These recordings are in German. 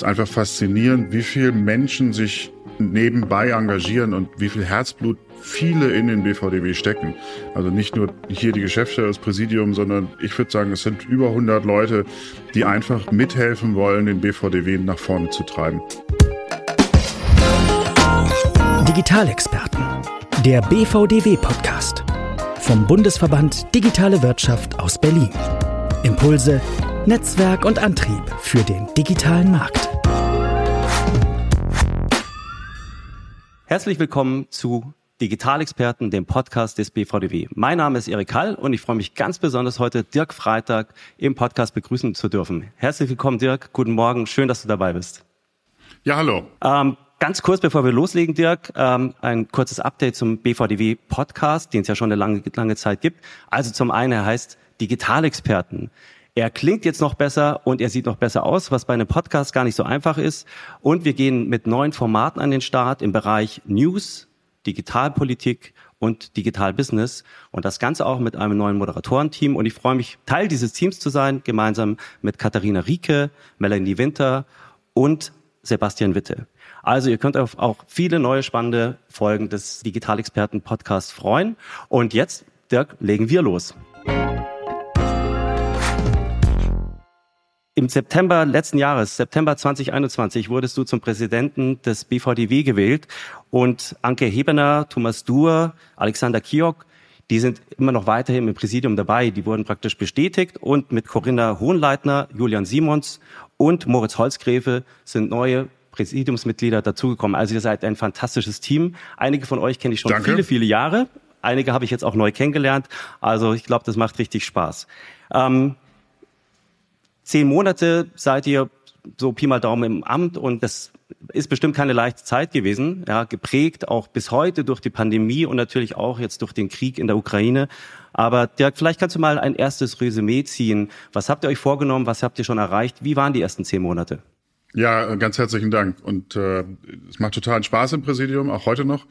ist einfach faszinierend, wie viele Menschen sich nebenbei engagieren und wie viel Herzblut viele in den BVDW stecken. Also nicht nur hier die Geschäftsstelle, das Präsidium, sondern ich würde sagen, es sind über 100 Leute, die einfach mithelfen wollen, den BVDW nach vorne zu treiben. Digitalexperten, der BVDW-Podcast vom Bundesverband Digitale Wirtschaft aus Berlin. Impulse, Netzwerk und Antrieb für den digitalen Markt. Herzlich willkommen zu Digitalexperten, dem Podcast des BVDW. Mein Name ist Erik Hall und ich freue mich ganz besonders heute Dirk Freitag im Podcast begrüßen zu dürfen. Herzlich willkommen Dirk, guten Morgen, schön, dass du dabei bist. Ja, hallo. Ähm, ganz kurz, bevor wir loslegen, Dirk, ähm, ein kurzes Update zum BVDW Podcast, den es ja schon eine lange, lange Zeit gibt. Also zum einen, er heißt Digitalexperten. Er klingt jetzt noch besser und er sieht noch besser aus, was bei einem Podcast gar nicht so einfach ist. Und wir gehen mit neuen Formaten an den Start im Bereich News, Digitalpolitik und Digital Business und das Ganze auch mit einem neuen Moderatorenteam. Und ich freue mich, Teil dieses Teams zu sein, gemeinsam mit Katharina Rieke, Melanie Winter und Sebastian Witte. Also ihr könnt auf auch viele neue spannende Folgen des Digitalexperten Podcasts freuen. Und jetzt, Dirk, legen wir los. Im September letzten Jahres, September 2021, wurdest du zum Präsidenten des BVDW gewählt und Anke Hebener, Thomas Duhr, Alexander Kiok, die sind immer noch weiterhin im Präsidium dabei. Die wurden praktisch bestätigt und mit Corinna Hohenleitner, Julian Simons und Moritz Holzgräfe sind neue Präsidiumsmitglieder dazugekommen. Also ihr seid ein fantastisches Team. Einige von euch kenne ich schon Danke. viele, viele Jahre. Einige habe ich jetzt auch neu kennengelernt. Also ich glaube, das macht richtig Spaß. Ähm, zehn Monate seid ihr so Pi mal Daumen im Amt und das ist bestimmt keine leichte Zeit gewesen, ja, geprägt auch bis heute durch die Pandemie und natürlich auch jetzt durch den Krieg in der Ukraine. Aber Dirk, vielleicht kannst du mal ein erstes Resümee ziehen. Was habt ihr euch vorgenommen? Was habt ihr schon erreicht? Wie waren die ersten zehn Monate? Ja, ganz herzlichen Dank. Und äh, es macht totalen Spaß im Präsidium, auch heute noch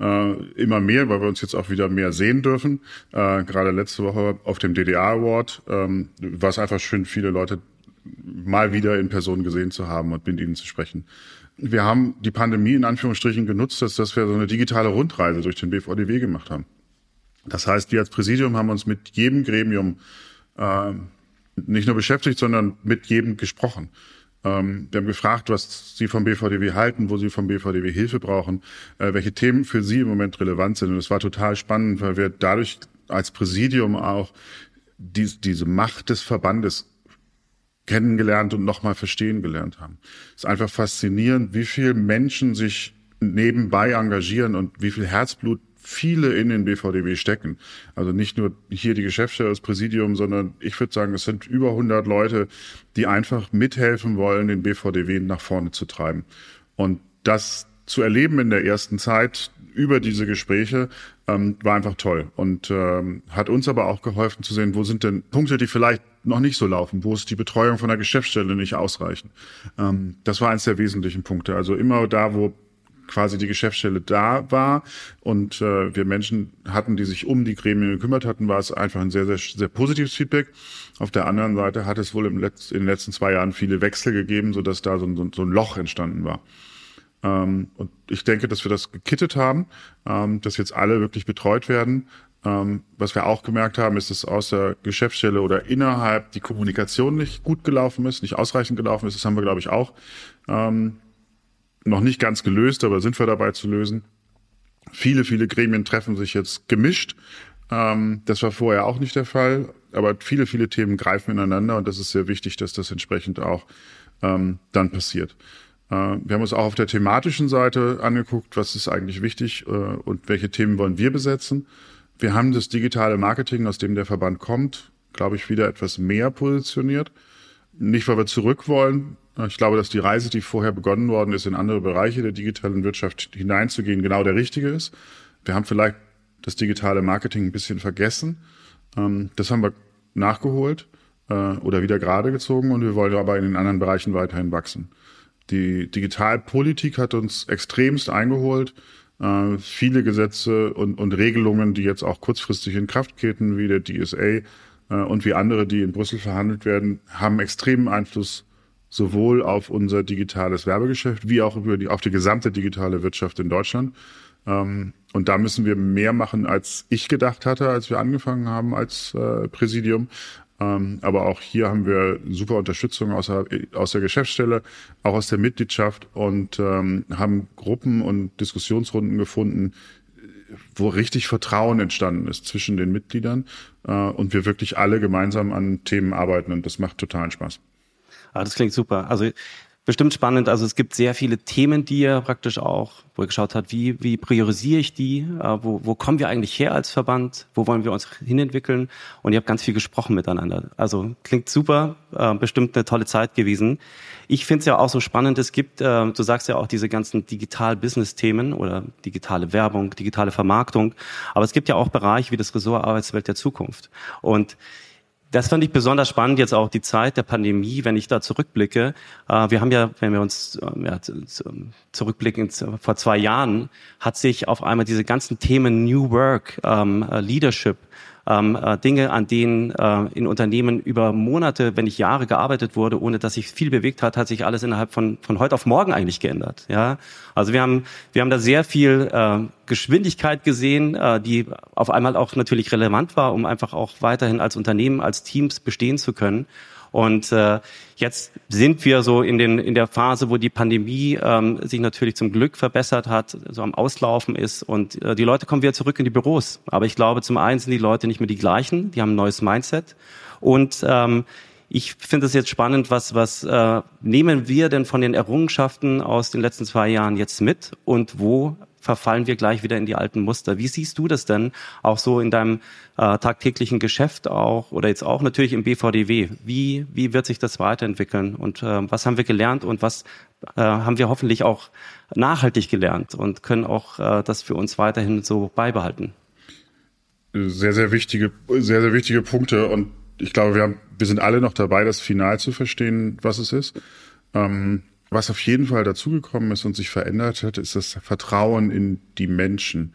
äh, immer mehr, weil wir uns jetzt auch wieder mehr sehen dürfen. Äh, gerade letzte Woche auf dem DDR Award ähm, war es einfach schön, viele Leute mal wieder in Person gesehen zu haben und mit ihnen zu sprechen. Wir haben die Pandemie in Anführungsstrichen genutzt, dass, dass wir so eine digitale Rundreise durch den BVDW gemacht haben. Das heißt, wir als Präsidium haben uns mit jedem Gremium äh, nicht nur beschäftigt, sondern mit jedem gesprochen. Ähm, wir haben gefragt, was Sie vom BVDW halten, wo Sie vom BVDW Hilfe brauchen, äh, welche Themen für Sie im Moment relevant sind. Und es war total spannend, weil wir dadurch als Präsidium auch die, diese Macht des Verbandes kennengelernt und nochmal verstehen gelernt haben. Es ist einfach faszinierend, wie viel Menschen sich nebenbei engagieren und wie viel Herzblut viele in den BVDW stecken. Also nicht nur hier die Geschäftsstelle, das Präsidium, sondern ich würde sagen, es sind über 100 Leute, die einfach mithelfen wollen, den BVDW nach vorne zu treiben. Und das zu erleben in der ersten Zeit über diese Gespräche ähm, war einfach toll und ähm, hat uns aber auch geholfen zu sehen, wo sind denn Punkte, die vielleicht noch nicht so laufen, wo ist die Betreuung von der Geschäftsstelle nicht ausreichend. Ähm, das war eins der wesentlichen Punkte. Also immer da, wo quasi die Geschäftsstelle da war und äh, wir Menschen hatten, die sich um die Gremien gekümmert hatten, war es einfach ein sehr, sehr, sehr positives Feedback. Auf der anderen Seite hat es wohl im Letz-, in den letzten zwei Jahren viele Wechsel gegeben, sodass da so ein, so ein Loch entstanden war. Ähm, und ich denke, dass wir das gekittet haben, ähm, dass jetzt alle wirklich betreut werden. Ähm, was wir auch gemerkt haben, ist, dass aus der Geschäftsstelle oder innerhalb die Kommunikation nicht gut gelaufen ist, nicht ausreichend gelaufen ist. Das haben wir, glaube ich, auch ähm, noch nicht ganz gelöst, aber sind wir dabei zu lösen. Viele, viele Gremien treffen sich jetzt gemischt. Ähm, das war vorher auch nicht der Fall, aber viele, viele Themen greifen ineinander und das ist sehr wichtig, dass das entsprechend auch ähm, dann passiert. Äh, wir haben uns auch auf der thematischen Seite angeguckt, was ist eigentlich wichtig äh, und welche Themen wollen wir besetzen. Wir haben das digitale Marketing, aus dem der Verband kommt, glaube ich, wieder etwas mehr positioniert. Nicht, weil wir zurück wollen, ich glaube, dass die Reise, die vorher begonnen worden ist, in andere Bereiche der digitalen Wirtschaft hineinzugehen, genau der richtige ist. Wir haben vielleicht das digitale Marketing ein bisschen vergessen. Ähm, das haben wir nachgeholt äh, oder wieder gerade gezogen und wir wollen aber in den anderen Bereichen weiterhin wachsen. Die Digitalpolitik hat uns extremst eingeholt. Äh, viele Gesetze und, und Regelungen, die jetzt auch kurzfristig in Kraft treten, wie der DSA und wie andere, die in Brüssel verhandelt werden, haben extremen Einfluss sowohl auf unser digitales Werbegeschäft wie auch über die, auf die gesamte digitale Wirtschaft in Deutschland. Ähm, und da müssen wir mehr machen, als ich gedacht hatte, als wir angefangen haben als äh, Präsidium. Ähm, aber auch hier haben wir super Unterstützung aus der, aus der Geschäftsstelle, auch aus der Mitgliedschaft und ähm, haben Gruppen und Diskussionsrunden gefunden, wo richtig Vertrauen entstanden ist zwischen den Mitgliedern äh, und wir wirklich alle gemeinsam an Themen arbeiten und das macht totalen Spaß. Ah, das klingt super. Also bestimmt spannend. Also es gibt sehr viele Themen, die ihr praktisch auch, wo ihr geschaut habt, wie, wie priorisiere ich die, äh, wo, wo kommen wir eigentlich her als Verband, wo wollen wir uns hinentwickeln und ihr habt ganz viel gesprochen miteinander. Also klingt super, äh, bestimmt eine tolle Zeit gewesen. Ich finde es ja auch so spannend, es gibt, äh, du sagst ja auch diese ganzen Digital-Business-Themen oder digitale Werbung, digitale Vermarktung, aber es gibt ja auch Bereiche wie das Ressort Arbeitswelt der Zukunft. Und das fand ich besonders spannend, jetzt auch die Zeit der Pandemie, wenn ich da zurückblicke. Äh, wir haben ja, wenn wir uns ähm, ja, zurückblicken, vor zwei Jahren hat sich auf einmal diese ganzen Themen New Work, ähm, äh, Leadership, ähm, äh, Dinge, an denen äh, in Unternehmen über Monate, wenn nicht Jahre gearbeitet wurde, ohne dass sich viel bewegt hat, hat sich alles innerhalb von, von heute auf morgen eigentlich geändert. Ja, also wir haben, wir haben da sehr viel äh, Geschwindigkeit gesehen, äh, die auf einmal auch natürlich relevant war, um einfach auch weiterhin als Unternehmen, als Teams bestehen zu können. Und äh, jetzt sind wir so in, den, in der Phase, wo die Pandemie ähm, sich natürlich zum Glück verbessert hat, so am Auslaufen ist. Und äh, die Leute kommen wieder zurück in die Büros. Aber ich glaube, zum einen sind die Leute nicht mehr die gleichen, die haben ein neues Mindset. Und ähm, ich finde es jetzt spannend, was, was äh, nehmen wir denn von den Errungenschaften aus den letzten zwei Jahren jetzt mit? Und wo verfallen wir gleich wieder in die alten Muster. Wie siehst du das denn auch so in deinem äh, tagtäglichen Geschäft auch oder jetzt auch natürlich im BVDW? Wie, wie wird sich das weiterentwickeln und äh, was haben wir gelernt und was äh, haben wir hoffentlich auch nachhaltig gelernt und können auch äh, das für uns weiterhin so beibehalten? Sehr, sehr wichtige, sehr, sehr wichtige Punkte und ich glaube, wir haben, wir sind alle noch dabei, das Final zu verstehen, was es ist. Ähm, was auf jeden Fall dazugekommen ist und sich verändert hat, ist das Vertrauen in die Menschen.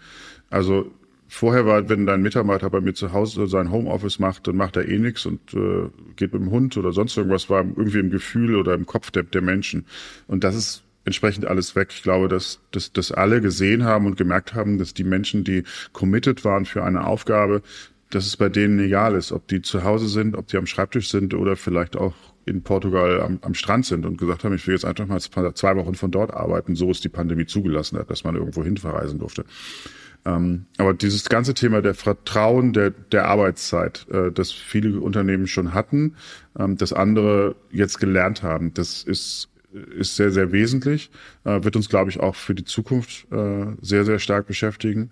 Also vorher war, wenn dein Mitarbeiter bei mir zu Hause sein Homeoffice macht, dann macht er eh nichts und äh, geht mit dem Hund oder sonst irgendwas, war irgendwie im Gefühl oder im Kopf der, der Menschen. Und das ist entsprechend alles weg. Ich glaube, dass, dass, dass alle gesehen haben und gemerkt haben, dass die Menschen, die committed waren für eine Aufgabe, dass es bei denen egal ist, ob die zu Hause sind, ob die am Schreibtisch sind oder vielleicht auch in Portugal am, am Strand sind und gesagt haben, ich will jetzt einfach mal zwei Wochen von dort arbeiten, so ist die Pandemie zugelassen hat, dass man irgendwo hin verreisen durfte. Ähm, aber dieses ganze Thema der Vertrauen der, der Arbeitszeit, äh, das viele Unternehmen schon hatten, ähm, das andere jetzt gelernt haben, das ist, ist sehr, sehr wesentlich, äh, wird uns, glaube ich, auch für die Zukunft äh, sehr, sehr stark beschäftigen.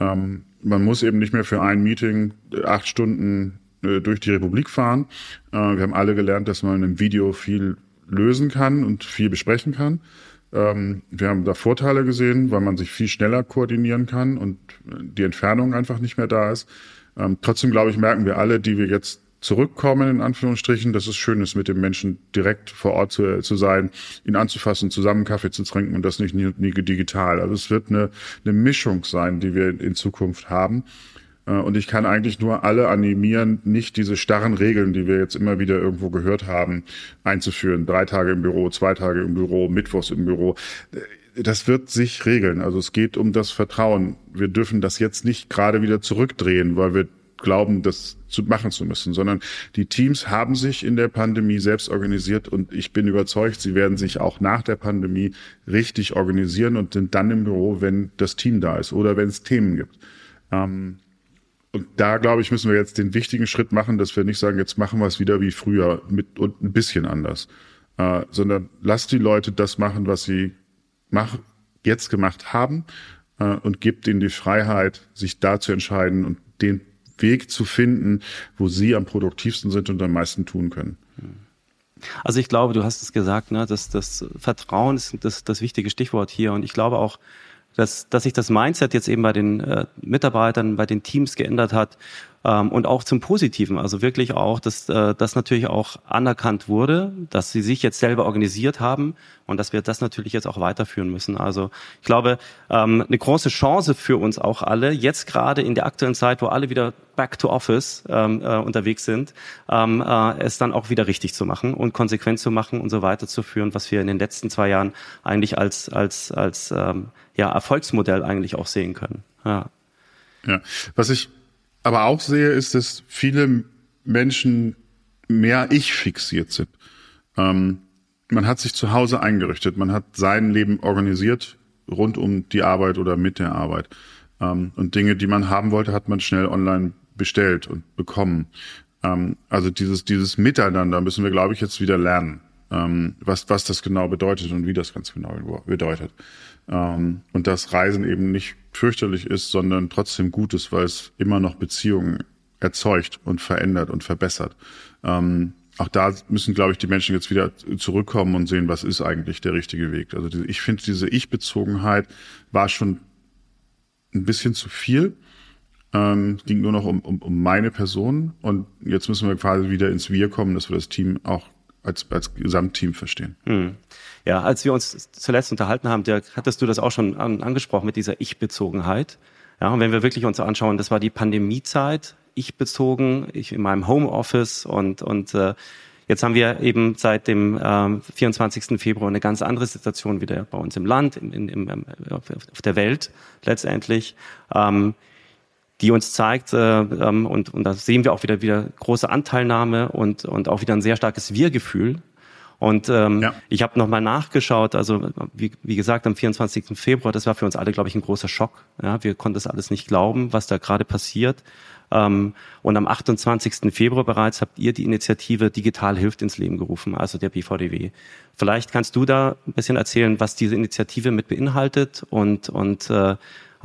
Ähm, man muss eben nicht mehr für ein Meeting acht Stunden äh, durch die Republik fahren. Äh, wir haben alle gelernt, dass man im Video viel lösen kann und viel besprechen kann. Ähm, wir haben da Vorteile gesehen, weil man sich viel schneller koordinieren kann und die Entfernung einfach nicht mehr da ist. Ähm, trotzdem, glaube ich, merken wir alle, die wir jetzt zurückkommen, in Anführungsstrichen, dass es schön ist, mit dem Menschen direkt vor Ort zu, zu sein, ihn anzufassen, zusammen Kaffee zu trinken und das nicht nie, nie digital. Also es wird eine, eine Mischung sein, die wir in Zukunft haben. Äh, und ich kann eigentlich nur alle animieren, nicht diese starren Regeln, die wir jetzt immer wieder irgendwo gehört haben, einzuführen. Drei Tage im Büro, zwei Tage im Büro, Mittwochs im Büro. Das wird sich regeln. Also es geht um das Vertrauen. Wir dürfen das jetzt nicht gerade wieder zurückdrehen, weil wir glauben, das zu machen zu müssen, sondern die Teams haben sich in der Pandemie selbst organisiert und ich bin überzeugt, sie werden sich auch nach der Pandemie richtig organisieren und sind dann im Büro, wenn das Team da ist oder wenn es Themen gibt. Ähm, und da, glaube ich, müssen wir jetzt den wichtigen Schritt machen, dass wir nicht sagen, jetzt machen wir es wieder wie früher mit und ein bisschen anders, äh, sondern lasst die Leute das machen, was sie mach, jetzt gemacht haben äh, und gibt ihnen die Freiheit, sich da zu entscheiden und den Weg zu finden, wo sie am produktivsten sind und am meisten tun können. Also ich glaube, du hast es gesagt, ne, dass das Vertrauen ist das, das wichtige Stichwort hier. Und ich glaube auch, dass, dass sich das Mindset jetzt eben bei den äh, Mitarbeitern, bei den Teams geändert hat. Ähm, und auch zum Positiven. Also wirklich auch, dass äh, das natürlich auch anerkannt wurde, dass sie sich jetzt selber organisiert haben und dass wir das natürlich jetzt auch weiterführen müssen. Also ich glaube, ähm, eine große Chance für uns auch alle, jetzt gerade in der aktuellen Zeit, wo alle wieder back to office ähm, äh, unterwegs sind, ähm, äh, es dann auch wieder richtig zu machen und konsequent zu machen und so weiterzuführen, was wir in den letzten zwei Jahren eigentlich als als als ähm, ja Erfolgsmodell eigentlich auch sehen können. Ja. Ja, was ich aber auch sehe, ist, dass viele Menschen mehr ich fixiert sind. Ähm, man hat sich zu Hause eingerichtet, man hat sein Leben organisiert rund um die Arbeit oder mit der Arbeit. Ähm, und Dinge, die man haben wollte, hat man schnell online bestellt und bekommen. Ähm, also dieses, dieses Miteinander müssen wir, glaube ich, jetzt wieder lernen, ähm, was, was das genau bedeutet und wie das ganz genau bedeutet. Ähm, und dass Reisen eben nicht fürchterlich ist, sondern trotzdem gut ist, weil es immer noch Beziehungen erzeugt und verändert und verbessert. Ähm, auch da müssen, glaube ich, die Menschen jetzt wieder zurückkommen und sehen, was ist eigentlich der richtige Weg. Also diese, ich finde, diese Ich-Bezogenheit war schon ein bisschen zu viel. Ähm, ging nur noch um, um, um meine Person und jetzt müssen wir quasi wieder ins Wir kommen, dass wir das Team auch als, als Gesamtteam verstehen. Hm. Ja, als wir uns zuletzt unterhalten haben, Dirk, hattest du das auch schon an, angesprochen mit dieser Ich-Bezogenheit. Ja, und wenn wir wirklich uns anschauen, das war die Pandemiezeit, ich bezogen, ich in meinem Homeoffice und, und äh, Jetzt haben wir eben seit dem ähm, 24. Februar eine ganz andere Situation wieder bei uns im Land, in, in, in, auf, auf der Welt letztendlich, ähm, die uns zeigt, äh, ähm, und, und da sehen wir auch wieder wieder große Anteilnahme und, und auch wieder ein sehr starkes Wir-Gefühl und ähm, ja. ich habe nochmal nachgeschaut, also wie, wie gesagt, am 24. Februar, das war für uns alle, glaube ich, ein großer Schock. Ja, wir konnten das alles nicht glauben, was da gerade passiert. Ähm, und am 28. Februar bereits habt ihr die Initiative Digital hilft ins Leben gerufen, also der BVDW. Vielleicht kannst du da ein bisschen erzählen, was diese Initiative mit beinhaltet und, und äh,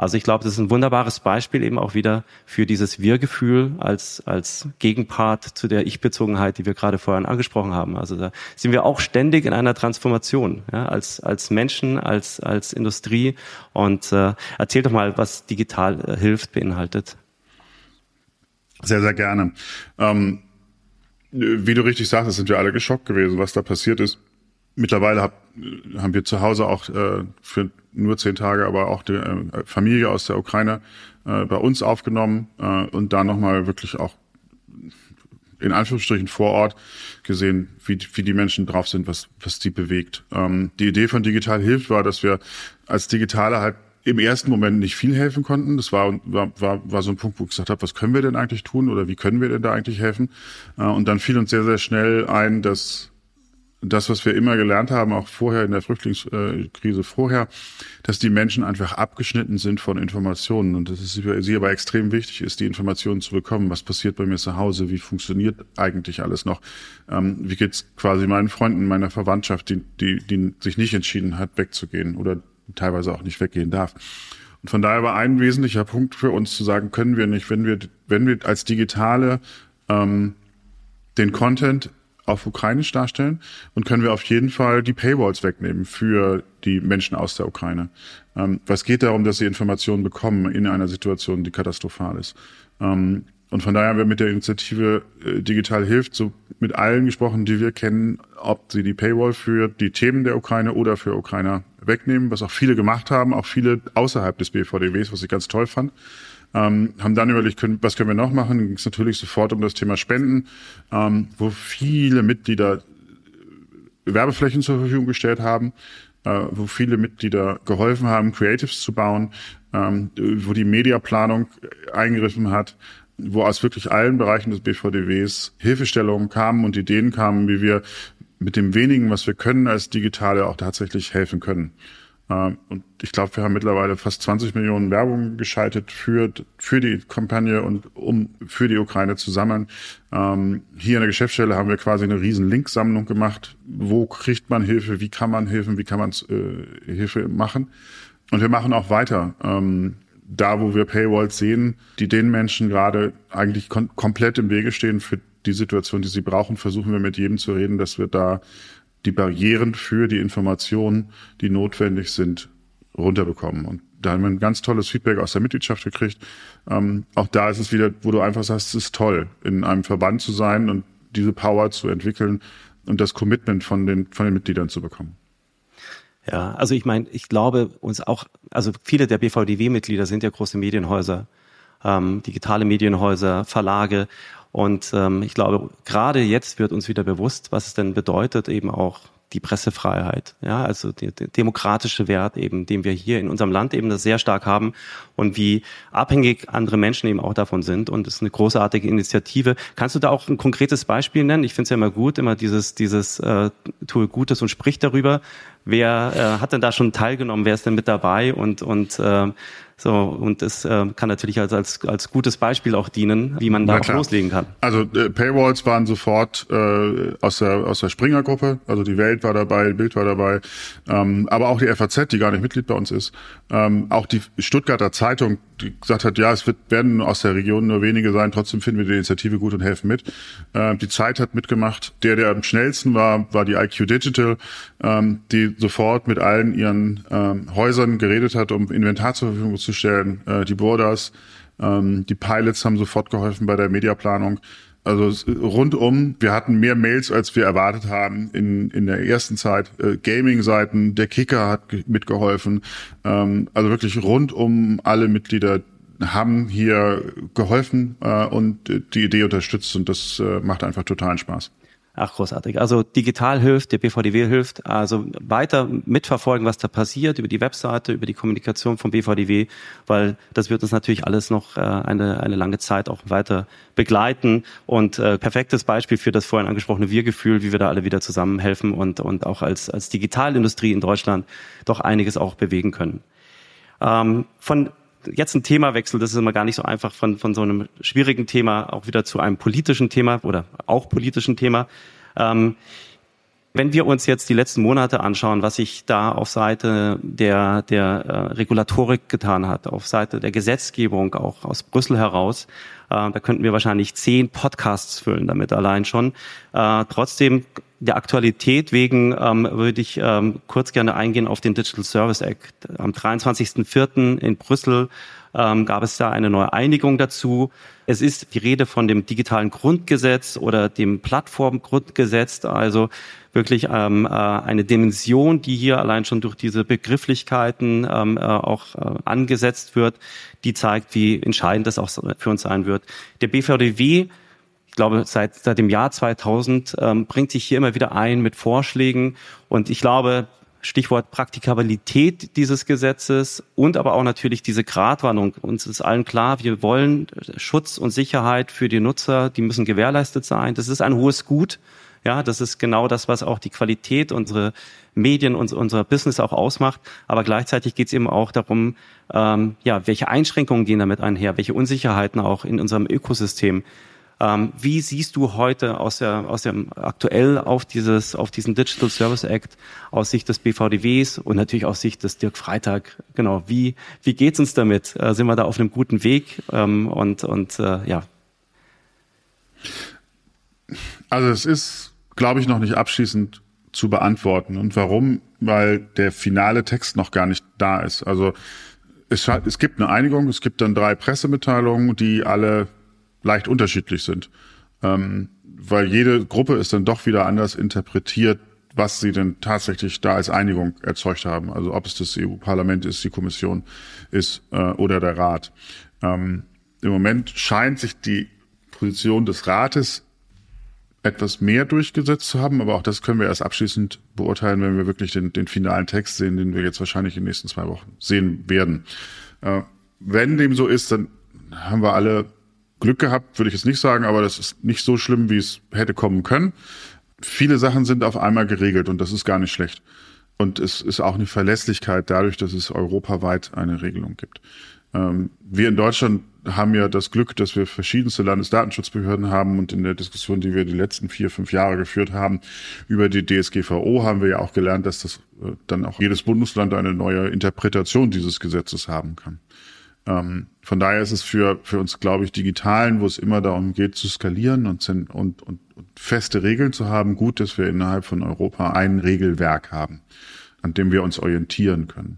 also ich glaube, das ist ein wunderbares Beispiel eben auch wieder für dieses Wir-Gefühl als, als Gegenpart zu der Ich-Bezogenheit, die wir gerade vorhin angesprochen haben. Also da sind wir auch ständig in einer Transformation, ja, als, als Menschen, als, als Industrie. Und äh, erzähl doch mal, was digital äh, hilft, beinhaltet. Sehr, sehr gerne. Ähm, wie du richtig sagst, sind wir alle geschockt gewesen, was da passiert ist. Mittlerweile hab, haben wir zu Hause auch äh, für nur zehn Tage, aber auch die äh, Familie aus der Ukraine äh, bei uns aufgenommen äh, und da nochmal wirklich auch in Anführungsstrichen vor Ort gesehen, wie, wie die Menschen drauf sind, was, was die bewegt. Ähm, die Idee von Digital Hilft war, dass wir als Digitale halt im ersten Moment nicht viel helfen konnten. Das war, war, war, war so ein Punkt, wo ich gesagt habe, was können wir denn eigentlich tun oder wie können wir denn da eigentlich helfen? Äh, und dann fiel uns sehr, sehr schnell ein, dass das, was wir immer gelernt haben, auch vorher in der Flüchtlingskrise vorher, dass die Menschen einfach abgeschnitten sind von Informationen und dass es sie aber extrem wichtig ist, die Informationen zu bekommen. Was passiert bei mir zu Hause? Wie funktioniert eigentlich alles noch? Ähm, wie geht's quasi meinen Freunden, meiner Verwandtschaft, die, die, die sich nicht entschieden hat, wegzugehen oder teilweise auch nicht weggehen darf? Und von daher war ein wesentlicher Punkt für uns zu sagen, können wir nicht, wenn wir, wenn wir als Digitale ähm, den Content auf Ukrainisch darstellen und können wir auf jeden Fall die Paywalls wegnehmen für die Menschen aus der Ukraine. Ähm, was geht darum, dass sie Informationen bekommen in einer Situation, die katastrophal ist. Ähm, und von daher haben wir mit der Initiative äh, Digital Hilft so mit allen gesprochen, die wir kennen, ob sie die Paywall für die Themen der Ukraine oder für Ukrainer wegnehmen, was auch viele gemacht haben, auch viele außerhalb des BVDWs, was ich ganz toll fand. Ähm, haben dann überlegt, können, was können wir noch machen? Dann ging es natürlich sofort um das Thema Spenden, ähm, wo viele Mitglieder Werbeflächen zur Verfügung gestellt haben, äh, wo viele Mitglieder geholfen haben, Creatives zu bauen, ähm, wo die Mediaplanung eingegriffen hat, wo aus wirklich allen Bereichen des BVDWs Hilfestellungen kamen und Ideen kamen, wie wir mit dem wenigen, was wir können als Digitale, auch tatsächlich helfen können. Ähm, und ich glaube, wir haben mittlerweile fast 20 Millionen Werbung geschaltet für, für die Kampagne und um für die Ukraine zu sammeln. Ähm, hier in der Geschäftsstelle haben wir quasi eine riesen Linksammlung gemacht. Wo kriegt man Hilfe? Wie kann man helfen? Wie kann man äh, Hilfe machen? Und wir machen auch weiter. Ähm, da, wo wir Paywalls sehen, die den Menschen gerade eigentlich komplett im Wege stehen für die Situation, die sie brauchen, versuchen wir mit jedem zu reden, dass wir da die Barrieren für die Informationen, die notwendig sind, runterbekommen. Und Da haben wir ein ganz tolles Feedback aus der Mitgliedschaft gekriegt. Ähm, auch da ist es wieder, wo du einfach sagst, es ist toll, in einem Verband zu sein und diese Power zu entwickeln und das Commitment von den, von den Mitgliedern zu bekommen. Ja, also ich meine, ich glaube uns auch, also viele der BVDW-Mitglieder sind ja große Medienhäuser, ähm, digitale Medienhäuser, Verlage. Und ähm, ich glaube, gerade jetzt wird uns wieder bewusst, was es denn bedeutet, eben auch die Pressefreiheit, ja, also der, demokratische Wert eben, den wir hier in unserem Land eben das sehr stark haben und wie abhängig andere Menschen eben auch davon sind und es ist eine großartige Initiative. Kannst du da auch ein konkretes Beispiel nennen? Ich finde es ja immer gut, immer dieses dieses äh, tue Gutes und sprich darüber. Wer äh, hat denn da schon teilgenommen? Wer ist denn mit dabei? Und und äh, so, und das äh, kann natürlich als, als, als gutes Beispiel auch dienen, wie man da auch loslegen kann. Also äh, Paywalls waren sofort äh, aus der, aus der Springer-Gruppe, also die Welt war dabei, Bild war dabei, ähm, aber auch die FAZ, die gar nicht Mitglied bei uns ist. Ähm, auch die Stuttgarter Zeitung, die gesagt hat, ja, es wird, werden aus der Region nur wenige sein, trotzdem finden wir die Initiative gut und helfen mit. Ähm, die Zeit hat mitgemacht. Der, der am schnellsten war, war die IQ Digital, ähm, die sofort mit allen ihren ähm, Häusern geredet hat, um Inventar zur Verfügung zu stellen. Äh, die Borders, ähm, die Pilots haben sofort geholfen bei der Mediaplanung. Also rundum, wir hatten mehr Mails, als wir erwartet haben in, in der ersten Zeit. Äh, Gaming-Seiten, der Kicker hat mitgeholfen. Ähm, also wirklich rundum alle Mitglieder haben hier geholfen äh, und die Idee unterstützt und das äh, macht einfach totalen Spaß. Ach, großartig. Also digital hilft, der BVDW hilft. Also weiter mitverfolgen, was da passiert über die Webseite, über die Kommunikation vom BVDW, weil das wird uns natürlich alles noch äh, eine, eine lange Zeit auch weiter begleiten. Und äh, perfektes Beispiel für das vorhin angesprochene Wir-Gefühl, wie wir da alle wieder zusammenhelfen und, und auch als, als Digitalindustrie in Deutschland doch einiges auch bewegen können. Ähm, von jetzt ein Themawechsel, das ist immer gar nicht so einfach von, von so einem schwierigen Thema auch wieder zu einem politischen Thema oder auch politischen Thema. Ähm, wenn wir uns jetzt die letzten Monate anschauen, was sich da auf Seite der, der äh, Regulatorik getan hat, auf Seite der Gesetzgebung, auch aus Brüssel heraus, äh, da könnten wir wahrscheinlich zehn Podcasts füllen damit allein schon. Äh, trotzdem der Aktualität wegen ähm, würde ich ähm, kurz gerne eingehen auf den Digital Service Act. Am 23.04. in Brüssel ähm, gab es da eine neue Einigung dazu. Es ist die Rede von dem digitalen Grundgesetz oder dem Plattformgrundgesetz, also wirklich ähm, äh, eine Dimension, die hier allein schon durch diese Begrifflichkeiten ähm, äh, auch äh, angesetzt wird, die zeigt, wie entscheidend das auch für uns sein wird. Der BVDW ich glaube, seit, seit dem Jahr 2000 ähm, bringt sich hier immer wieder ein mit Vorschlägen. Und ich glaube, Stichwort Praktikabilität dieses Gesetzes und aber auch natürlich diese Gratwanderung. Uns ist allen klar, wir wollen Schutz und Sicherheit für die Nutzer, die müssen gewährleistet sein. Das ist ein hohes Gut. Ja, das ist genau das, was auch die Qualität unserer Medien und unser Business auch ausmacht. Aber gleichzeitig geht es eben auch darum, ähm, ja, welche Einschränkungen gehen damit einher, welche Unsicherheiten auch in unserem Ökosystem ähm, wie siehst du heute aus, der, aus dem aktuell auf dieses, auf diesen Digital Service Act aus Sicht des BVDWs und natürlich aus Sicht des Dirk Freitag? Genau. Wie, wie geht's uns damit? Äh, sind wir da auf einem guten Weg? Ähm, und, und, äh, ja. Also es ist, glaube ich, noch nicht abschließend zu beantworten. Und warum? Weil der finale Text noch gar nicht da ist. Also es, es gibt eine Einigung, es gibt dann drei Pressemitteilungen, die alle leicht unterschiedlich sind. Ähm, weil jede Gruppe ist dann doch wieder anders interpretiert, was sie denn tatsächlich da als Einigung erzeugt haben. Also ob es das EU-Parlament ist, die Kommission ist äh, oder der Rat. Ähm, Im Moment scheint sich die Position des Rates etwas mehr durchgesetzt zu haben, aber auch das können wir erst abschließend beurteilen, wenn wir wirklich den, den finalen Text sehen, den wir jetzt wahrscheinlich in den nächsten zwei Wochen sehen werden. Äh, wenn dem so ist, dann haben wir alle Glück gehabt, würde ich jetzt nicht sagen, aber das ist nicht so schlimm, wie es hätte kommen können. Viele Sachen sind auf einmal geregelt und das ist gar nicht schlecht. Und es ist auch eine Verlässlichkeit dadurch, dass es europaweit eine Regelung gibt. Ähm, wir in Deutschland haben ja das Glück, dass wir verschiedenste Landesdatenschutzbehörden haben und in der Diskussion, die wir die letzten vier, fünf Jahre geführt haben über die DSGVO, haben wir ja auch gelernt, dass das äh, dann auch jedes Bundesland eine neue Interpretation dieses Gesetzes haben kann. Ähm, von daher ist es für, für uns, glaube ich, Digitalen, wo es immer darum geht, zu skalieren und, und, und, und feste Regeln zu haben, gut, dass wir innerhalb von Europa ein Regelwerk haben, an dem wir uns orientieren können.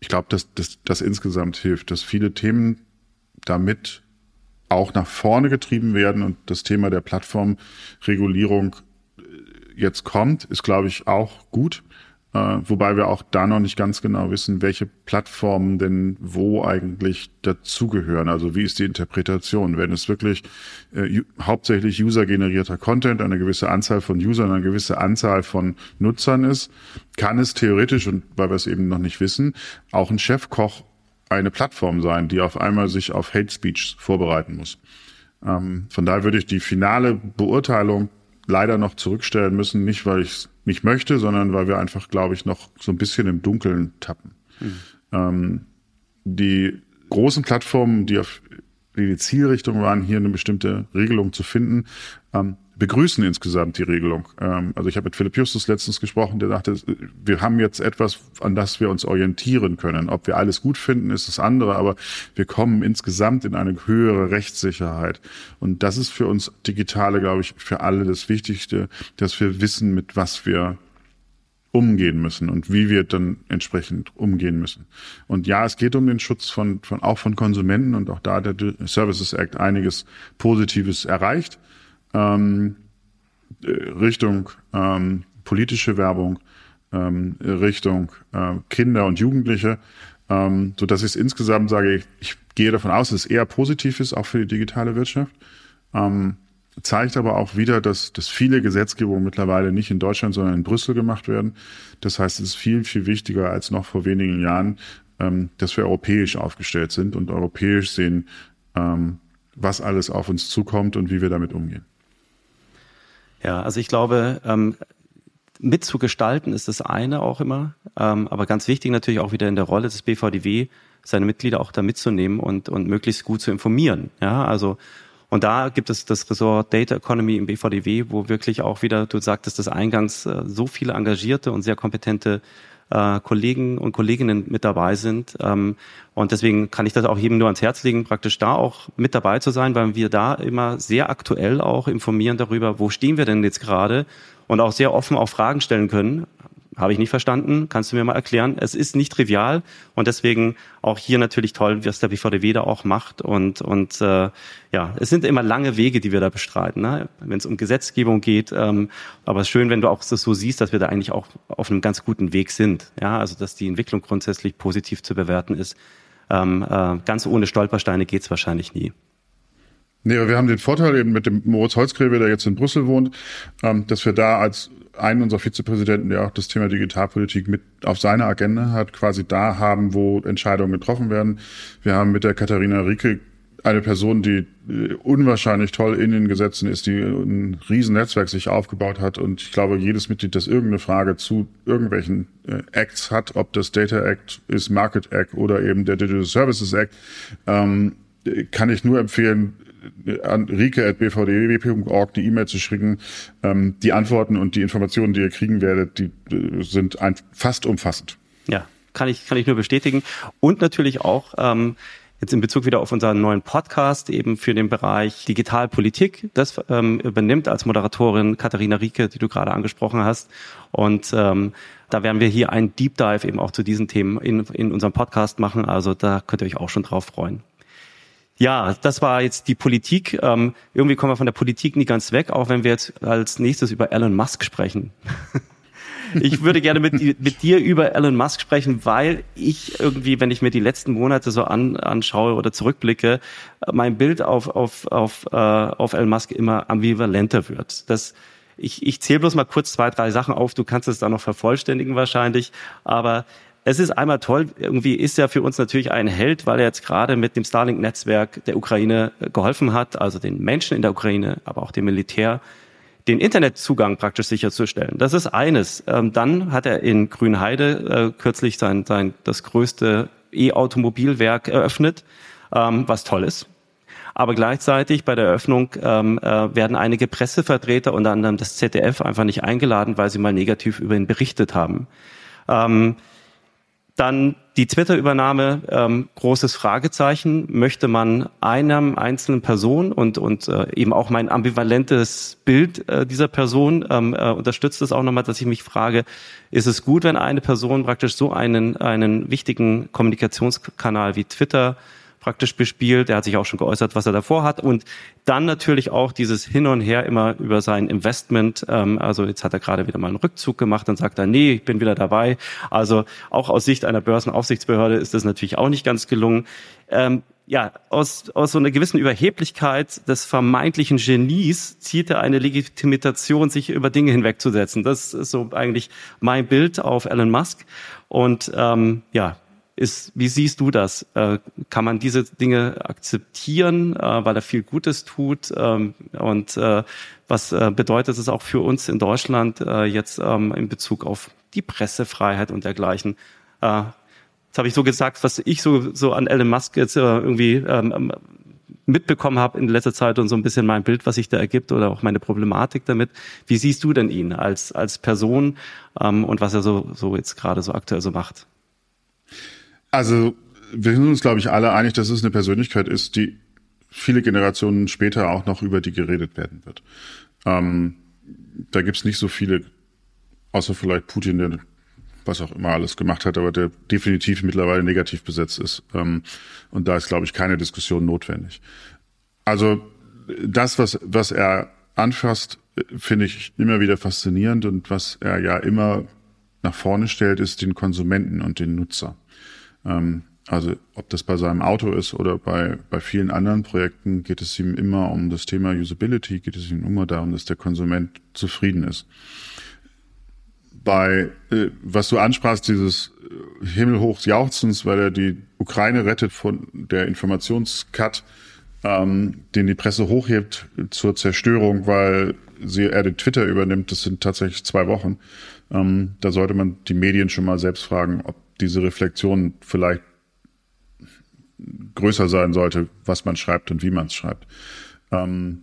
Ich glaube, dass das, insgesamt hilft, dass viele Themen damit auch nach vorne getrieben werden und das Thema der Plattformregulierung äh, jetzt kommt, ist, glaube ich, auch gut. Äh, wobei wir auch da noch nicht ganz genau wissen, welche Plattformen denn wo eigentlich dazugehören. Also wie ist die Interpretation? Wenn es wirklich äh, hauptsächlich usergenerierter Content, eine gewisse Anzahl von Usern, eine gewisse Anzahl von Nutzern ist, kann es theoretisch, und weil wir es eben noch nicht wissen, auch ein Chefkoch eine Plattform sein, die auf einmal sich auf Hate Speech vorbereiten muss. Ähm, von daher würde ich die finale Beurteilung leider noch zurückstellen müssen, nicht weil ich es nicht möchte, sondern weil wir einfach, glaube ich, noch so ein bisschen im Dunkeln tappen. Mhm. Ähm, die großen Plattformen, die auf die Zielrichtung waren, hier eine bestimmte Regelung zu finden, ähm, begrüßen insgesamt die Regelung. Ähm, also ich habe mit Philipp Justus letztens gesprochen, der sagte, wir haben jetzt etwas, an das wir uns orientieren können. Ob wir alles gut finden, ist das andere, aber wir kommen insgesamt in eine höhere Rechtssicherheit. Und das ist für uns Digitale, glaube ich, für alle das Wichtigste, dass wir wissen, mit was wir umgehen müssen und wie wir dann entsprechend umgehen müssen. Und ja, es geht um den Schutz von, von auch von Konsumenten und auch da hat der Services Act einiges Positives erreicht ähm, äh, Richtung ähm, politische Werbung, ähm, Richtung äh, Kinder und Jugendliche, ähm, so dass ich es insgesamt sage, ich, ich gehe davon aus, dass es eher positiv ist, auch für die digitale Wirtschaft. Ähm, zeigt aber auch wieder, dass, dass viele Gesetzgebungen mittlerweile nicht in Deutschland, sondern in Brüssel gemacht werden. Das heißt, es ist viel, viel wichtiger als noch vor wenigen Jahren, ähm, dass wir europäisch aufgestellt sind und europäisch sehen, ähm, was alles auf uns zukommt und wie wir damit umgehen. Ja, also ich glaube, ähm, mitzugestalten ist das eine auch immer, ähm, aber ganz wichtig natürlich auch wieder in der Rolle des BVDW, seine Mitglieder auch da mitzunehmen und, und möglichst gut zu informieren. Ja, also und da gibt es das Ressort Data Economy im BVDW, wo wirklich auch wieder, du sagtest das eingangs, äh, so viele engagierte und sehr kompetente äh, Kollegen und Kolleginnen mit dabei sind. Ähm, und deswegen kann ich das auch jedem nur ans Herz legen, praktisch da auch mit dabei zu sein, weil wir da immer sehr aktuell auch informieren darüber, wo stehen wir denn jetzt gerade und auch sehr offen auch Fragen stellen können. Habe ich nicht verstanden. Kannst du mir mal erklären? Es ist nicht trivial und deswegen auch hier natürlich toll, was der BVDW da auch macht. Und, und äh, ja, es sind immer lange Wege, die wir da bestreiten, ne? wenn es um Gesetzgebung geht. Ähm, aber es ist schön, wenn du auch das so siehst, dass wir da eigentlich auch auf einem ganz guten Weg sind. Ja, also dass die Entwicklung grundsätzlich positiv zu bewerten ist. Ähm, äh, ganz ohne Stolpersteine geht's wahrscheinlich nie. Nee, wir haben den Vorteil eben mit dem Moritz Holzgräbe, der jetzt in Brüssel wohnt, ähm, dass wir da als einen unserer Vizepräsidenten, der auch das Thema Digitalpolitik mit auf seiner Agenda hat, quasi da haben, wo Entscheidungen getroffen werden. Wir haben mit der Katharina Rieke eine Person, die äh, unwahrscheinlich toll in den Gesetzen ist, die ein Riesennetzwerk sich aufgebaut hat. Und ich glaube, jedes Mitglied, das irgendeine Frage zu irgendwelchen äh, Acts hat, ob das Data Act ist, Market Act oder eben der Digital Services Act, ähm, kann ich nur empfehlen, an rike.bvdw.org die E-Mail zu schicken. Ähm, die Antworten und die Informationen, die ihr kriegen werdet, die äh, sind ein, fast umfassend. Ja, kann ich, kann ich nur bestätigen. Und natürlich auch, ähm, jetzt in Bezug wieder auf unseren neuen Podcast eben für den Bereich Digitalpolitik. Das ähm, übernimmt als Moderatorin Katharina Rieke, die du gerade angesprochen hast. Und ähm, da werden wir hier einen Deep Dive eben auch zu diesen Themen in, in unserem Podcast machen. Also da könnt ihr euch auch schon drauf freuen. Ja, das war jetzt die Politik. Ähm, irgendwie kommen wir von der Politik nie ganz weg, auch wenn wir jetzt als nächstes über Elon Musk sprechen. ich würde gerne mit, mit dir über Elon Musk sprechen, weil ich irgendwie, wenn ich mir die letzten Monate so an, anschaue oder zurückblicke, mein Bild auf, auf, auf, äh, auf Elon Musk immer ambivalenter wird. Das, ich, ich zähle bloß mal kurz zwei, drei Sachen auf, du kannst es da noch vervollständigen wahrscheinlich, aber es ist einmal toll, irgendwie ist er für uns natürlich ein Held, weil er jetzt gerade mit dem Starlink-Netzwerk der Ukraine äh, geholfen hat, also den Menschen in der Ukraine, aber auch dem Militär, den Internetzugang praktisch sicherzustellen. Das ist eines. Ähm, dann hat er in Grünheide äh, kürzlich sein, sein, das größte E-Automobilwerk eröffnet, ähm, was toll ist. Aber gleichzeitig bei der Eröffnung ähm, äh, werden einige Pressevertreter, unter anderem das ZDF, einfach nicht eingeladen, weil sie mal negativ über ihn berichtet haben. Ähm, Dann die Twitter-Übernahme, ähm, großes Fragezeichen. Möchte man einem einzelnen Person und, und äh, eben auch mein ambivalentes Bild äh, dieser Person ähm, äh, unterstützt es auch nochmal, dass ich mich frage, ist es gut, wenn eine Person praktisch so einen, einen wichtigen Kommunikationskanal wie Twitter praktisch bespielt. Er hat sich auch schon geäußert, was er davor hat. Und dann natürlich auch dieses Hin und Her immer über sein Investment. Ähm, also jetzt hat er gerade wieder mal einen Rückzug gemacht, dann sagt er, nee, ich bin wieder dabei. Also auch aus Sicht einer Börsenaufsichtsbehörde ist das natürlich auch nicht ganz gelungen. Ähm, ja, aus, aus so einer gewissen Überheblichkeit des vermeintlichen Genies zieht er eine Legitimation, sich über Dinge hinwegzusetzen. Das ist so eigentlich mein Bild auf Elon Musk. Und ähm, ja, ist, wie siehst du das? Äh, kann man diese Dinge akzeptieren, äh, weil er viel Gutes tut? Ähm, und äh, was äh, bedeutet es auch für uns in Deutschland äh, jetzt ähm, in Bezug auf die Pressefreiheit und dergleichen? Äh, jetzt habe ich so gesagt, was ich so, so an Elon Musk jetzt irgendwie ähm, ähm, mitbekommen habe in letzter Zeit und so ein bisschen mein Bild, was sich da ergibt oder auch meine Problematik damit. Wie siehst du denn ihn als, als Person ähm, und was er so, so jetzt gerade so aktuell so macht? Also wir sind uns, glaube ich, alle einig, dass es eine Persönlichkeit ist, die viele Generationen später auch noch über die geredet werden wird. Ähm, da gibt's nicht so viele, außer vielleicht Putin, der was auch immer alles gemacht hat, aber der definitiv mittlerweile negativ besetzt ist. Ähm, und da ist, glaube ich, keine Diskussion notwendig. Also das, was, was er anfasst, finde ich immer wieder faszinierend und was er ja immer nach vorne stellt, ist den Konsumenten und den Nutzer. Ähm, also ob das bei seinem Auto ist oder bei, bei vielen anderen Projekten, geht es ihm immer um das Thema Usability, geht es ihm immer darum, dass der Konsument zufrieden ist. Bei, äh, was du ansprachst, dieses äh, himmelhochs Jauchzens, weil er die Ukraine rettet von der Informationscut, ähm, den die Presse hochhebt zur Zerstörung, weil sie, er den Twitter übernimmt, das sind tatsächlich zwei Wochen. Ähm, da sollte man die Medien schon mal selbst fragen, ob diese Reflexion vielleicht größer sein sollte, was man schreibt und wie man es schreibt. Ähm,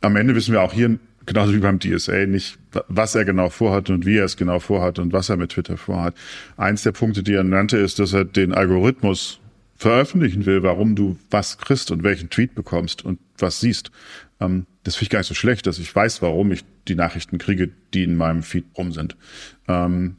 am Ende wissen wir auch hier, genauso wie beim DSA, nicht, was er genau vorhat und wie er es genau vorhat und was er mit Twitter vorhat. Eins der Punkte, die er nannte, ist, dass er den Algorithmus veröffentlichen will, warum du was kriegst und welchen Tweet bekommst und was siehst. Ähm, das finde ich gar nicht so schlecht, dass ich weiß, warum ich die Nachrichten kriege, die in meinem Feed rum sind. Ähm,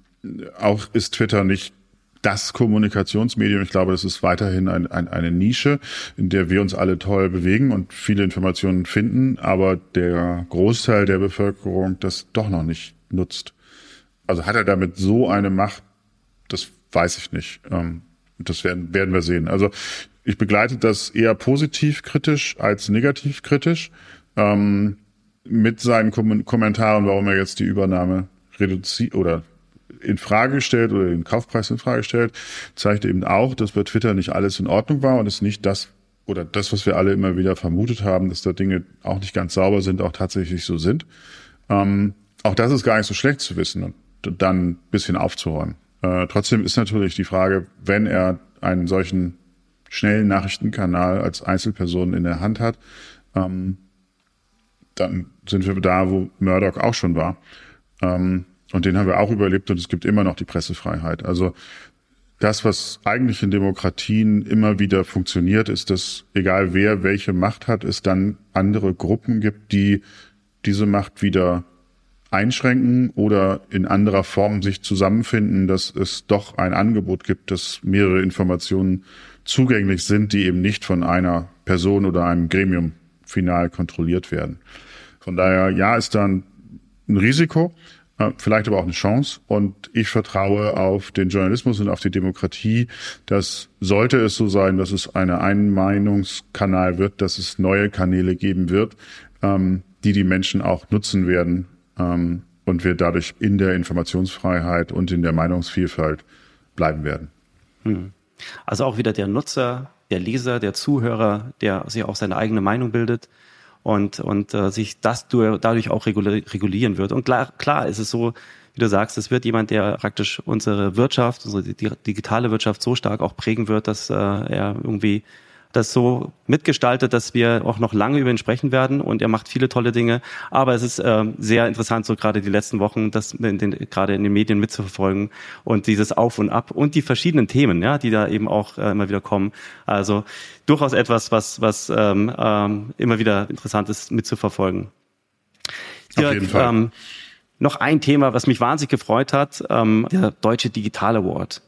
auch ist Twitter nicht das Kommunikationsmedium. Ich glaube, das ist weiterhin ein, ein, eine Nische, in der wir uns alle toll bewegen und viele Informationen finden, aber der Großteil der Bevölkerung das doch noch nicht nutzt. Also hat er damit so eine Macht, das weiß ich nicht. Ähm, das werden, werden wir sehen. Also ich begleite das eher positiv kritisch als negativ kritisch. Ähm, mit seinen Kommentaren, warum er jetzt die Übernahme reduziert oder in Frage stellt oder den Kaufpreis in Frage stellt, zeigt eben auch, dass bei Twitter nicht alles in Ordnung war und es nicht das oder das, was wir alle immer wieder vermutet haben, dass da Dinge auch nicht ganz sauber sind, auch tatsächlich so sind. Ähm, auch das ist gar nicht so schlecht zu wissen und dann ein bisschen aufzuräumen. Äh, trotzdem ist natürlich die Frage, wenn er einen solchen schnellen Nachrichtenkanal als Einzelperson in der Hand hat, ähm, dann sind wir da, wo Murdoch auch schon war. Ähm, und den haben wir auch überlebt und es gibt immer noch die Pressefreiheit. Also das, was eigentlich in Demokratien immer wieder funktioniert, ist, dass egal wer welche Macht hat, es dann andere Gruppen gibt, die diese Macht wieder einschränken oder in anderer Form sich zusammenfinden, dass es doch ein Angebot gibt, dass mehrere Informationen zugänglich sind, die eben nicht von einer Person oder einem Gremium final kontrolliert werden. Von daher, ja, ist da ein Risiko, vielleicht aber auch eine Chance. Und ich vertraue auf den Journalismus und auf die Demokratie, dass sollte es so sein, dass es eine Einmeinungskanal wird, dass es neue Kanäle geben wird, ähm, die die Menschen auch nutzen werden ähm, und wir dadurch in der Informationsfreiheit und in der Meinungsvielfalt bleiben werden. Hm. Also auch wieder der Nutzer, der Leser, der Zuhörer, der sich auch seine eigene Meinung bildet und, und äh, sich das dadurch auch regulieren wird. Und klar, klar ist es so, wie du sagst, es wird jemand, der praktisch unsere Wirtschaft, unsere digitale Wirtschaft so stark auch prägen wird, dass äh, er irgendwie das so mitgestaltet, dass wir auch noch lange über ihn sprechen werden und er macht viele tolle Dinge. Aber es ist äh, sehr interessant, so gerade die letzten Wochen, das in den, gerade in den Medien mitzuverfolgen und dieses Auf und Ab und die verschiedenen Themen, ja, die da eben auch äh, immer wieder kommen. Also durchaus etwas, was, was ähm, ähm, immer wieder interessant ist mitzuverfolgen. Auf jeden Fall. Ähm, noch ein Thema, was mich wahnsinnig gefreut hat, ähm, der Deutsche Digital Award.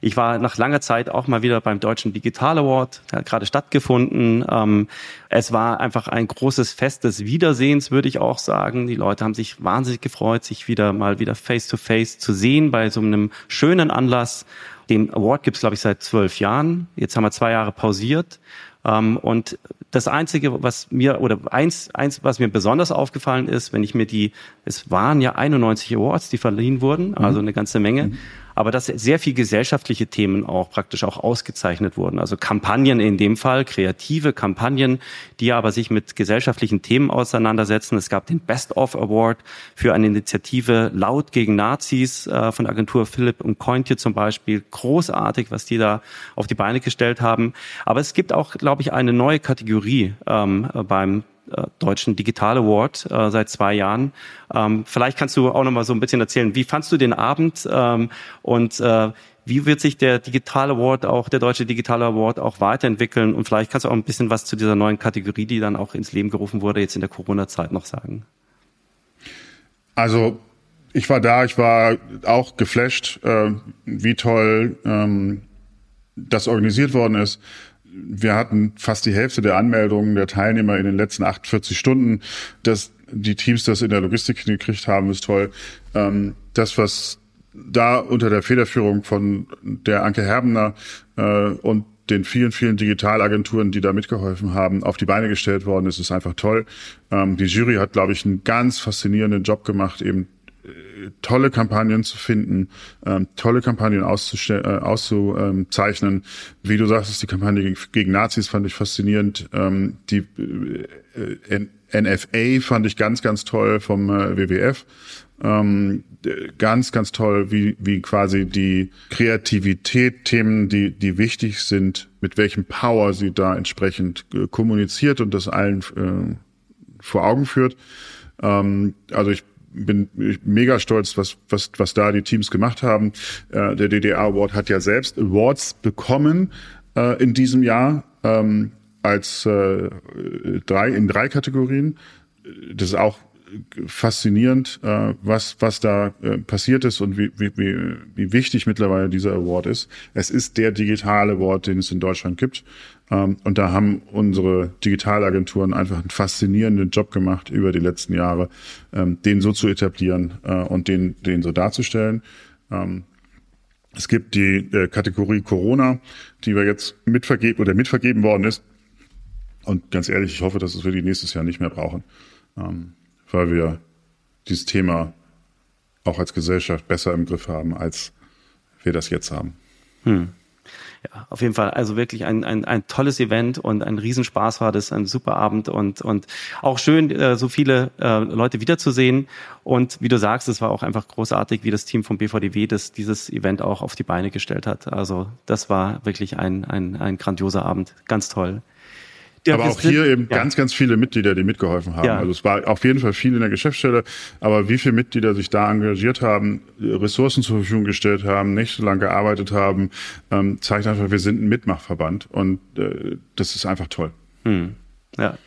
Ich war nach langer Zeit auch mal wieder beim Deutschen Digital Award, der hat gerade stattgefunden. Ähm, es war einfach ein großes Fest des Wiedersehens, würde ich auch sagen. Die Leute haben sich wahnsinnig gefreut, sich wieder mal wieder face-to-face -face zu sehen bei so einem schönen Anlass. Den Award gibt's glaube ich, seit zwölf Jahren. Jetzt haben wir zwei Jahre pausiert. Ähm, und das Einzige, was mir, oder eins, eins, was mir besonders aufgefallen ist, wenn ich mir die, es waren ja 91 Awards, die verliehen wurden, also eine ganze Menge. Mhm aber dass sehr viel gesellschaftliche Themen auch praktisch auch ausgezeichnet wurden. Also Kampagnen in dem Fall, kreative Kampagnen, die aber sich mit gesellschaftlichen Themen auseinandersetzen. Es gab den Best of Award für eine Initiative Laut gegen Nazis äh, von Agentur Philipp und Kointje zum Beispiel. Großartig, was die da auf die Beine gestellt haben. Aber es gibt auch, glaube ich, eine neue Kategorie ähm, beim Deutschen Digital Award äh, seit zwei Jahren. Ähm, vielleicht kannst du auch noch mal so ein bisschen erzählen, wie fandst du den Abend ähm, und äh, wie wird sich der Digital Award, auch der Deutsche Digital Award auch weiterentwickeln? Und vielleicht kannst du auch ein bisschen was zu dieser neuen Kategorie, die dann auch ins Leben gerufen wurde, jetzt in der Corona-Zeit noch sagen. Also ich war da, ich war auch geflasht, äh, wie toll ähm, das organisiert worden ist wir hatten fast die Hälfte der Anmeldungen der Teilnehmer in den letzten 48 Stunden. Dass die Teams das in der Logistik gekriegt haben, ist toll. Ähm, das, was da unter der Federführung von der Anke Herbener äh, und den vielen, vielen Digitalagenturen, die da mitgeholfen haben, auf die Beine gestellt worden ist, ist einfach toll. Ähm, die Jury hat, glaube ich, einen ganz faszinierenden Job gemacht, eben tolle Kampagnen zu finden, ähm, tolle Kampagnen äh, auszuzeichnen. Wie du sagst, die Kampagne gegen Nazis fand ich faszinierend. Ähm, die äh, NFA fand ich ganz, ganz toll vom äh, WWF. Ähm, ganz, ganz toll, wie, wie quasi die Kreativität, Themen, die, die wichtig sind, mit welchem Power sie da entsprechend äh, kommuniziert und das allen äh, vor Augen führt. Ähm, also ich bin mega stolz, was, was, was da die Teams gemacht haben. Äh, der DDR Award hat ja selbst Awards bekommen äh, in diesem Jahr ähm, als äh, drei in drei Kategorien. Das ist auch faszinierend, äh, was, was da äh, passiert ist und wie, wie, wie, wichtig mittlerweile dieser Award ist. Es ist der digitale Award, den es in Deutschland gibt. Ähm, und da haben unsere Digitalagenturen einfach einen faszinierenden Job gemacht über die letzten Jahre, ähm, den so zu etablieren äh, und den, den so darzustellen. Ähm, es gibt die äh, Kategorie Corona, die wir jetzt mitvergeben oder mitvergeben worden ist. Und ganz ehrlich, ich hoffe, dass wir die nächstes Jahr nicht mehr brauchen weil wir dieses Thema auch als Gesellschaft besser im Griff haben, als wir das jetzt haben. Hm. Ja, auf jeden Fall. Also wirklich ein, ein, ein tolles Event und ein Riesenspaß war das, ein super Abend und, und auch schön, äh, so viele äh, Leute wiederzusehen. Und wie du sagst, es war auch einfach großartig, wie das Team vom BVDW das, dieses Event auch auf die Beine gestellt hat. Also das war wirklich ein, ein, ein grandioser Abend. Ganz toll. Ja, aber auch hier eben ja. ganz, ganz viele Mitglieder, die mitgeholfen haben. Ja. Also es war auf jeden Fall viel in der Geschäftsstelle, aber wie viele Mitglieder sich da engagiert haben, Ressourcen zur Verfügung gestellt haben, nächtelang gearbeitet haben, ähm, zeigt einfach, wir sind ein Mitmachverband und äh, das ist einfach toll. Hm. Ja.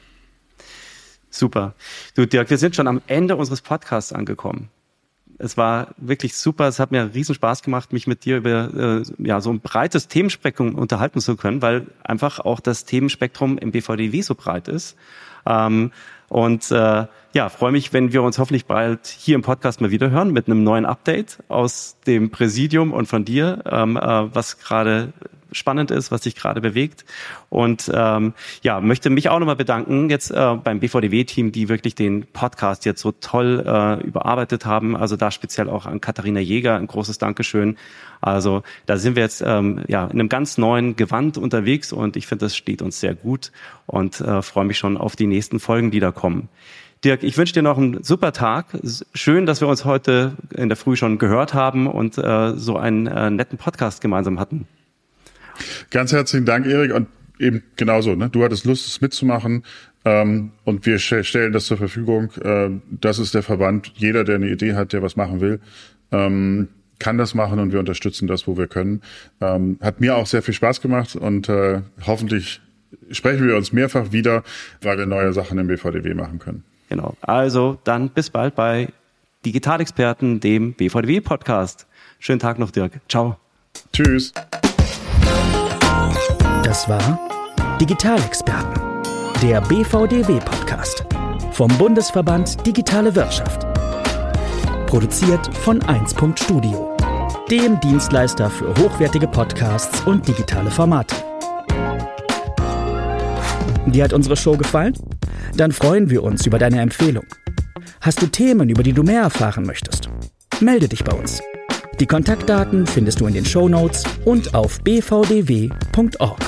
Super. Du, Dirk, wir sind schon am Ende unseres Podcasts angekommen. Es war wirklich super. Es hat mir riesen Spaß gemacht, mich mit dir über äh, ja so ein breites Themenspektrum unterhalten zu können, weil einfach auch das Themenspektrum im BVDW so breit ist. Ähm, und äh, ja, freue mich, wenn wir uns hoffentlich bald hier im Podcast mal wieder hören mit einem neuen Update aus dem Präsidium und von dir, ähm, äh, was gerade spannend ist, was sich gerade bewegt. Und ähm, ja, möchte mich auch nochmal bedanken jetzt äh, beim BVDW-Team, die wirklich den Podcast jetzt so toll äh, überarbeitet haben. Also da speziell auch an Katharina Jäger ein großes Dankeschön. Also da sind wir jetzt ähm, ja in einem ganz neuen Gewand unterwegs und ich finde, das steht uns sehr gut und äh, freue mich schon auf die nächsten Folgen, die da kommen. Dirk, ich wünsche dir noch einen super Tag. Schön, dass wir uns heute in der Früh schon gehört haben und äh, so einen äh, netten Podcast gemeinsam hatten. Ganz herzlichen Dank, Erik. Und eben genauso. Ne? Du hattest Lust, es mitzumachen ähm, und wir stellen das zur Verfügung. Äh, das ist der Verband. Jeder, der eine Idee hat, der was machen will, ähm, kann das machen und wir unterstützen das, wo wir können. Ähm, hat mir auch sehr viel Spaß gemacht und äh, hoffentlich sprechen wir uns mehrfach wieder, weil wir neue Sachen im BVDW machen können. Genau. Also dann bis bald bei Digitalexperten, dem BVDW-Podcast. Schönen Tag noch, Dirk. Ciao. Tschüss. Das war Digitalexperten, der BVDW-Podcast vom Bundesverband Digitale Wirtschaft. Produziert von 1. Studio, dem Dienstleister für hochwertige Podcasts und digitale Formate. Dir hat unsere Show gefallen? Dann freuen wir uns über deine Empfehlung. Hast du Themen, über die du mehr erfahren möchtest? Melde dich bei uns. Die Kontaktdaten findest du in den Show Notes und auf bvdw.org.